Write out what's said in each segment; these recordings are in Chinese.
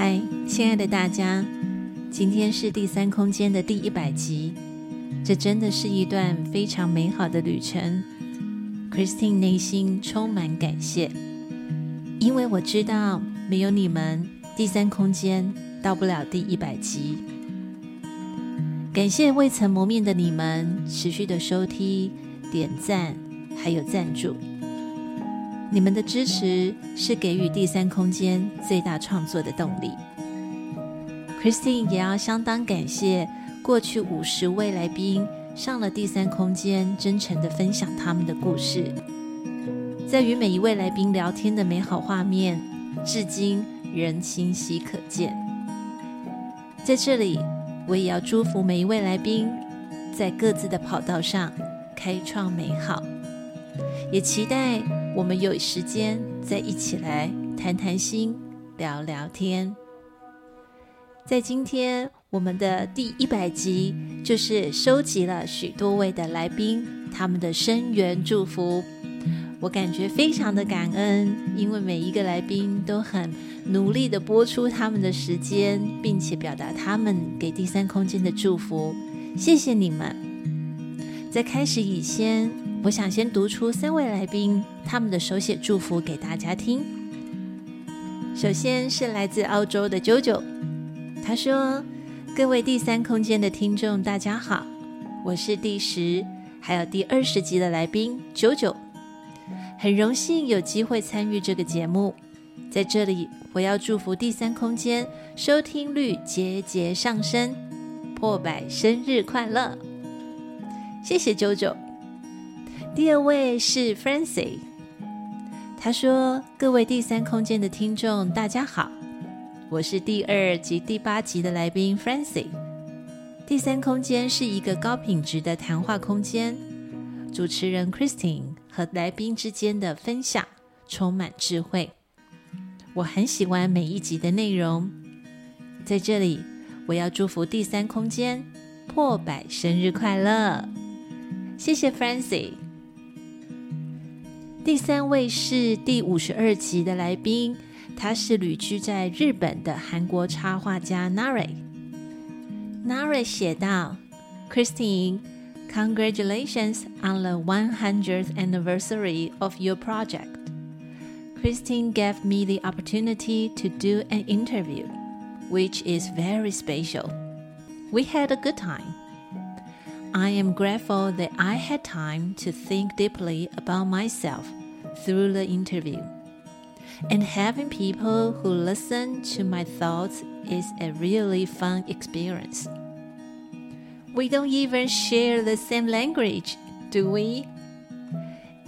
嗨，亲爱的大家，今天是第三空间的第一百集，这真的是一段非常美好的旅程。Christine 内心充满感谢，因为我知道没有你们，第三空间到不了第一百集。感谢未曾谋面的你们持续的收听、点赞，还有赞助。你们的支持是给予第三空间最大创作的动力。Christine 也要相当感谢过去五十位来宾上了第三空间，真诚的分享他们的故事。在与每一位来宾聊天的美好画面，至今仍清晰可见。在这里，我也要祝福每一位来宾在各自的跑道上开创美好，也期待。我们有时间再一起来谈谈心、聊聊天。在今天我们的第一百集，就是收集了许多位的来宾他们的声援祝福。我感觉非常的感恩，因为每一个来宾都很努力的播出他们的时间，并且表达他们给第三空间的祝福。谢谢你们！在开始以前。我想先读出三位来宾他们的手写祝福给大家听。首先是来自澳洲的 JoJo，他说：“各位第三空间的听众，大家好，我是第十还有第二十集的来宾 JoJo，很荣幸有机会参与这个节目。在这里，我要祝福第三空间收听率节节上升，破百生日快乐！谢谢 JoJo。”第二位是 Francie，他说：“各位第三空间的听众，大家好，我是第二及第八集的来宾 Francie。第三空间是一个高品质的谈话空间，主持人 Christine 和来宾之间的分享充满智慧。我很喜欢每一集的内容。在这里，我要祝福第三空间破百生日快乐！谢谢 Francie。”第三位是第五十二集的来宾，他是旅居在日本的韩国插画家 Nare。Nare 写道：“Christine, congratulations on the 100th anniversary of your project. Christine gave me the opportunity to do an interview, which is very special. We had a good time. I am grateful that I had time to think deeply about myself.” through the interview, and having people who listen to my thoughts is a really fun experience. We don't even share the same language, do we?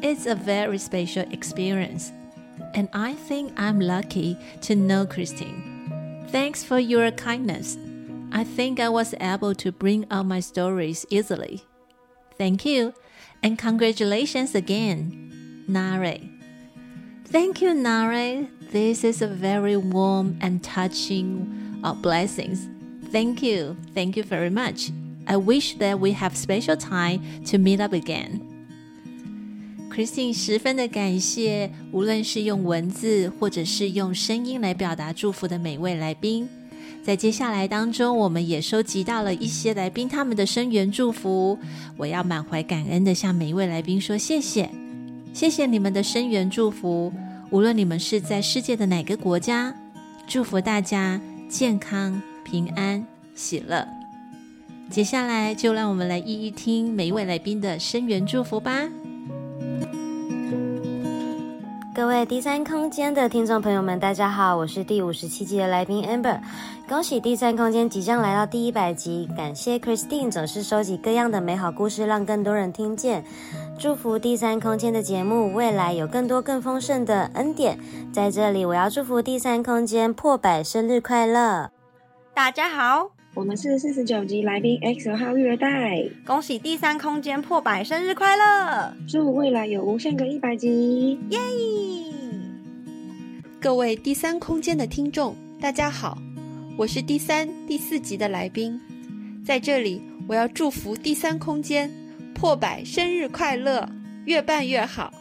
It's a very special experience, and I think I'm lucky to know Christine. Thanks for your kindness. I think I was able to bring out my stories easily. Thank you, and congratulations again. Nare. Thank you, Nare. This is a very warm and touching uh, blessings. Thank you. Thank you very much. I wish that we have special time to meet up again. Christine 十分的感谢，无论是用文字或者是用声音来表达祝福的每位来宾。在接下来当中，我们也收集到了一些来宾他们的声援祝福。我要满怀感恩的向每一位来宾说谢谢。 谢谢你们的声援祝福，无论你们是在世界的哪个国家，祝福大家健康、平安、喜乐。接下来就让我们来一一听每一位来宾的声援祝福吧。各位第三空间的听众朋友们，大家好，我是第五十七集的来宾 Amber。恭喜第三空间即将来到第一百集，感谢 Christine 总是收集各样的美好故事，让更多人听见。祝福第三空间的节目未来有更多更丰盛的恩典。在这里，我要祝福第三空间破百生日快乐！大家好，我们是四十九集来宾 X 号育儿袋，恭喜第三空间破百生日快乐！祝未来有无限个一百集，耶！各位第三空间的听众，大家好，我是第三、第四集的来宾，在这里，我要祝福第三空间。破百生日快乐，越办越好。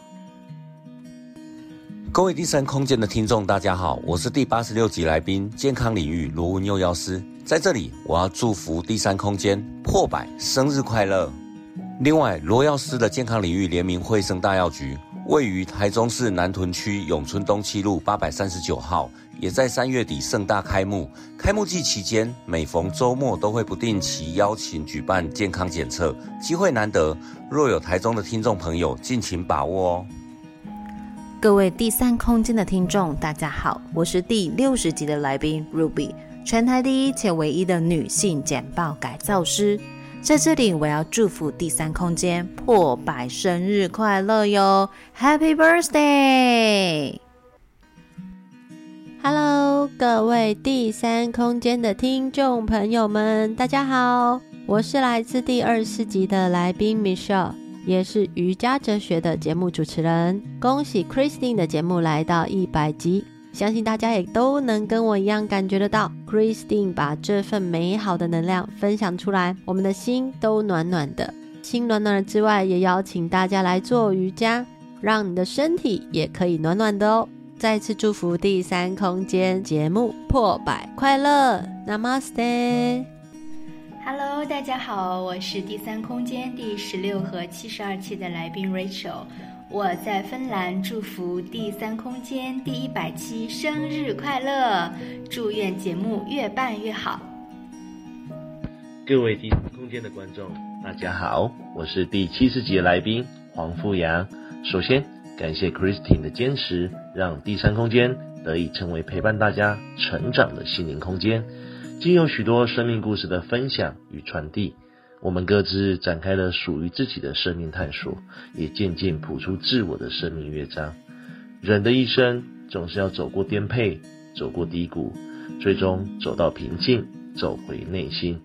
各位第三空间的听众，大家好，我是第八十六集来宾，健康领域罗文佑药师，在这里我要祝福第三空间破百生日快乐。另外，罗药师的健康领域联名汇生大药局位于台中市南屯区永春东七路八百三十九号，也在三月底盛大开幕。开幕季期间，每逢周末都会不定期邀请举办健康检测，机会难得，若有台中的听众朋友，敬请把握哦。各位第三空间的听众，大家好，我是第六十集的来宾 Ruby，全台第一且唯一的女性简报改造师。在这里，我要祝福第三空间破百生日快乐哟！Happy birthday！Hello，各位第三空间的听众朋友们，大家好，我是来自第二十四集的来宾 Michelle。也是瑜伽哲学的节目主持人，恭喜 Christine 的节目来到一百集，相信大家也都能跟我一样感觉得到，Christine 把这份美好的能量分享出来，我们的心都暖暖的。心暖暖之外，也邀请大家来做瑜伽，让你的身体也可以暖暖的哦。再次祝福第三空间节目破百快乐，Namaste。Hello，大家好，我是第三空间第十六和七十二期的来宾 Rachel，我在芬兰祝福第三空间第一百期生日快乐，祝愿节目越办越好。各位第三空间的观众，大家好，我是第七十集的来宾黄富阳。首先感谢 Christine 的坚持，让第三空间得以成为陪伴大家成长的心灵空间。经有许多生命故事的分享与传递，我们各自展开了属于自己的生命探索，也渐渐谱出自我的生命乐章。人的一生总是要走过颠沛，走过低谷，最终走到平静，走回内心。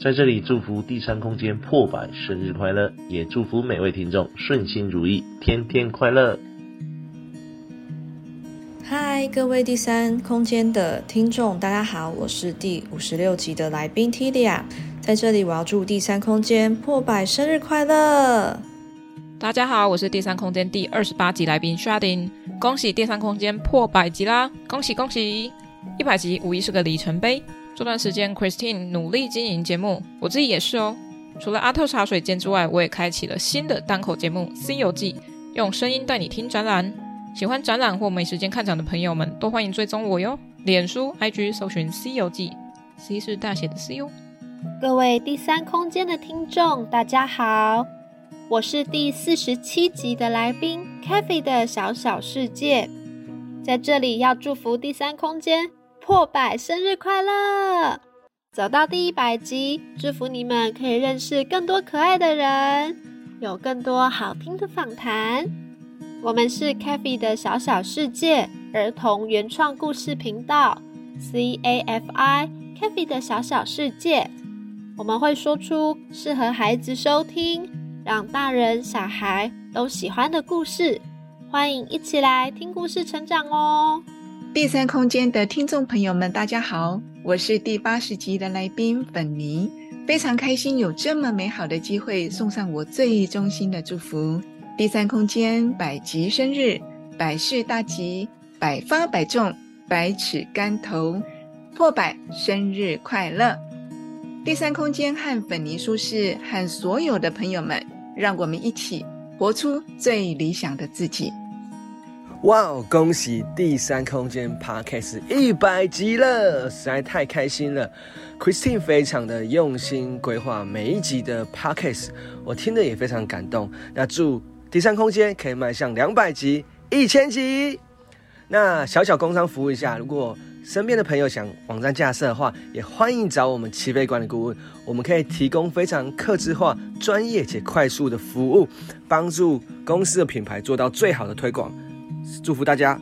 在这里祝福第三空间破百生日快乐，也祝福每位听众顺心如意，天天快乐。嗨，各位第三空间的听众，大家好，我是第五十六集的来宾 Tilia，在这里我要祝第三空间破百生日快乐。大家好，我是第三空间第二十八集来宾 Sharding，恭喜第三空间破百集啦，恭喜恭喜！一百集无疑是个里程碑。这段时间 Christine 努力经营节目，我自己也是哦。除了阿特茶水间之外，我也开启了新的单口节目《C 游记》，用声音带你听展览。喜欢展览或没时间看展的朋友们，都欢迎追踪我哟。脸书、IG 搜寻《C 游记》，C 是大写的 C 哟。各位第三空间的听众，大家好，我是第四十七集的来宾 k a f e 的小小世界，在这里要祝福第三空间破百生日快乐，走到第一百集，祝福你们可以认识更多可爱的人，有更多好听的访谈。我们是 Cafe 的小小世界儿童原创故事频道，C A F I Cafi 的小小世界。我们会说出适合孩子收听，让大人小孩都喜欢的故事。欢迎一起来听故事成长哦！第三空间的听众朋友们，大家好，我是第八十集的来宾粉妮，非常开心有这么美好的机会，送上我最衷心的祝福。第三空间百集生日，百事大吉，百发百中，百尺竿头，破百生日快乐！第三空间和粉泥书室和所有的朋友们，让我们一起活出最理想的自己。哇哦！恭喜第三空间 Podcast 一百集了，实在太开心了。Christine 非常的用心规划每一集的 Podcast，我听得也非常感动。那祝。第三空间可以迈向两百集、一千集。那小小工商服务一下，如果身边的朋友想网站架设的话，也欢迎找我们起飞管理顾问，我们可以提供非常客制化、专业且快速的服务，帮助公司的品牌做到最好的推广。祝福大家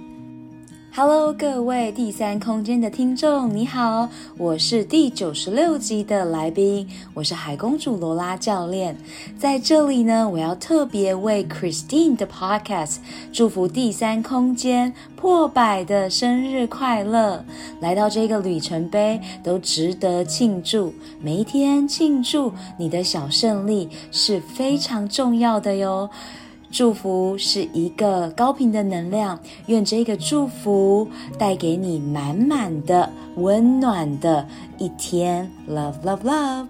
！Hello，各位第三空间的听众，你好，我是第九十六集的来宾，我是海公主罗拉教练，在这里呢，我要特别为 Christine 的 Podcast 祝福第三空间破百的生日快乐，来到这个里程碑都值得庆祝，每一天庆祝你的小胜利是非常重要的哟。祝福是一个高频的能量，愿这个祝福带给你满满的温暖的一天。Love, love, love。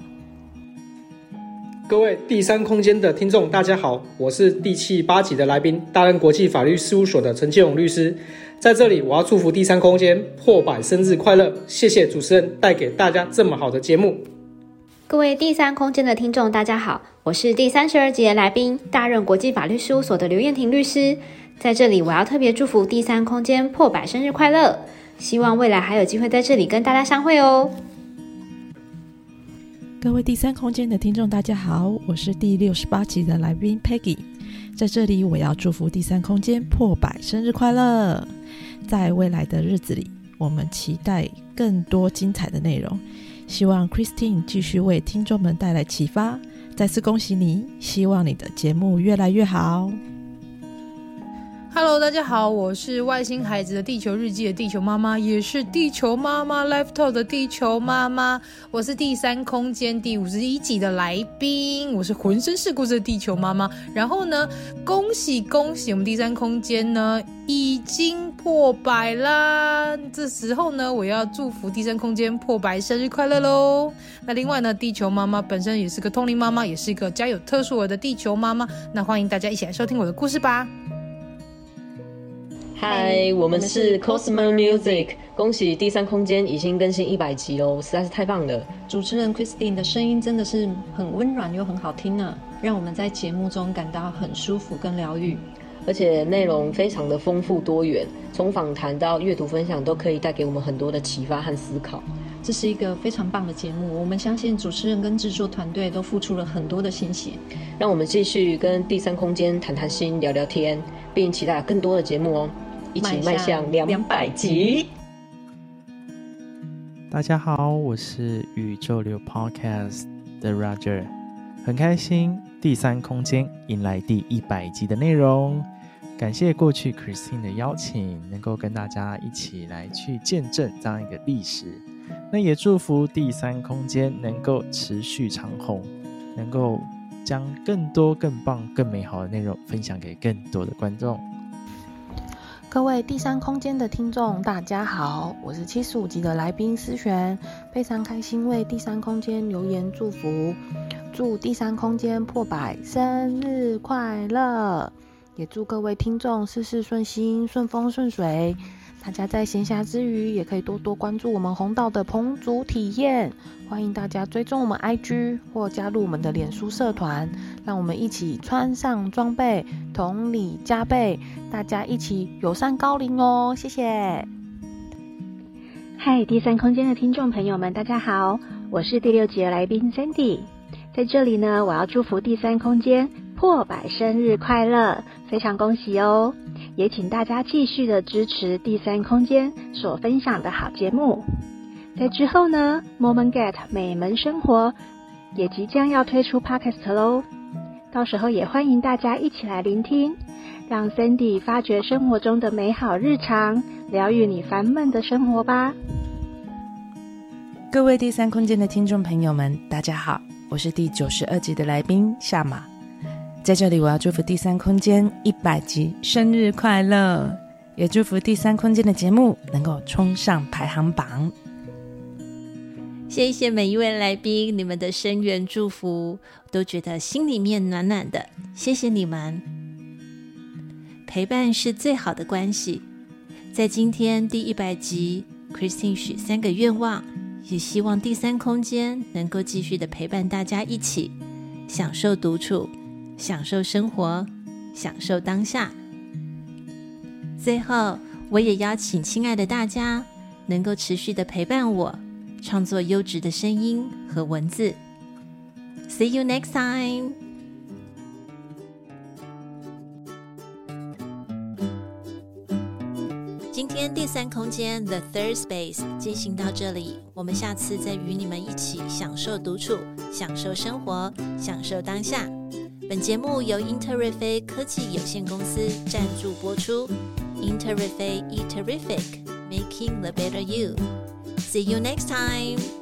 各位第三空间的听众，大家好，我是第七八集的来宾，大人国际法律事务所的陈建勇律师。在这里，我要祝福第三空间破百生日快乐！谢谢主持人带给大家这么好的节目。各位第三空间的听众，大家好，我是第三十二集的来宾，大任国际法律事务所的刘燕婷律师。在这里，我要特别祝福第三空间破百生日快乐，希望未来还有机会在这里跟大家相会哦。各位第三空间的听众，大家好，我是第六十八集的来宾 Peggy。在这里，我要祝福第三空间破百生日快乐。在未来的日子里，我们期待更多精彩的内容。希望 Christine 继续为听众们带来启发。再次恭喜你，希望你的节目越来越好。Hello，大家好，我是外星孩子的地球日记的地球妈妈，也是地球妈妈 Life Talk 的地球妈妈。我是第三空间第五十一集的来宾，我是浑身是故事的地球妈妈。然后呢，恭喜恭喜，我们第三空间呢已经破百啦！这时候呢，我要祝福第三空间破百生日快乐喽！那另外呢，地球妈妈本身也是个通灵妈妈，也是一个家有特殊儿的地球妈妈。那欢迎大家一起来收听我的故事吧。嗨，我们是 Cosmo Music，恭喜第三空间已经更新一百集哦，实在是太棒了！主持人 Christine 的声音真的是很温软又很好听呢，让我们在节目中感到很舒服跟疗愈，而且内容非常的丰富多元，从访谈到阅读分享都可以带给我们很多的启发和思考。这是一个非常棒的节目，我们相信主持人跟制作团队都付出了很多的心血。让我们继续跟第三空间谈谈心、聊聊天，并期待更多的节目哦。一起迈向两百集。大家好，我是宇宙流 Podcast 的 Roger，很开心第三空间迎来第一百集的内容。感谢过去 Christine 的邀请，能够跟大家一起来去见证这样一个历史。那也祝福第三空间能够持续长红，能够将更多、更棒、更美好的内容分享给更多的观众。各位第三空间的听众，大家好，我是七十五集的来宾思璇，非常开心为第三空间留言祝福，祝第三空间破百生日快乐，也祝各位听众事事顺心、顺风顺水。大家在闲暇之余，也可以多多关注我们红道的棚主体验。欢迎大家追踪我们 IG 或加入我们的脸书社团，让我们一起穿上装备，同理加倍，大家一起友善高龄哦！谢谢。嗨，第三空间的听众朋友们，大家好，我是第六集的来宾 Sandy，在这里呢，我要祝福第三空间破百生日快乐，非常恭喜哦！也请大家继续的支持第三空间所分享的好节目。在之后呢，Moment Get 美门生活也即将要推出 Podcast 喽，到时候也欢迎大家一起来聆听，让 Sandy 发掘生活中的美好日常，疗愈你烦闷的生活吧。各位第三空间的听众朋友们，大家好，我是第九十二集的来宾夏玛。在这里，我要祝福第三空间一百集生日快乐，也祝福第三空间的节目能够冲上排行榜。谢谢每一位来宾，你们的声援祝福都觉得心里面暖暖的。谢谢你们，陪伴是最好的关系。在今天第一百集，Christine 许三个愿望，也希望第三空间能够继续的陪伴大家一起享受独处。享受生活，享受当下。最后，我也邀请亲爱的大家能够持续的陪伴我，创作优质的声音和文字。See you next time。今天第三空间 The Third Space 进行到这里，我们下次再与你们一起享受独处，享受生活，享受当下。本节目由英特瑞飞科技有限公司赞助播出。Interrefi, e terrific, making the Better You。See you next time.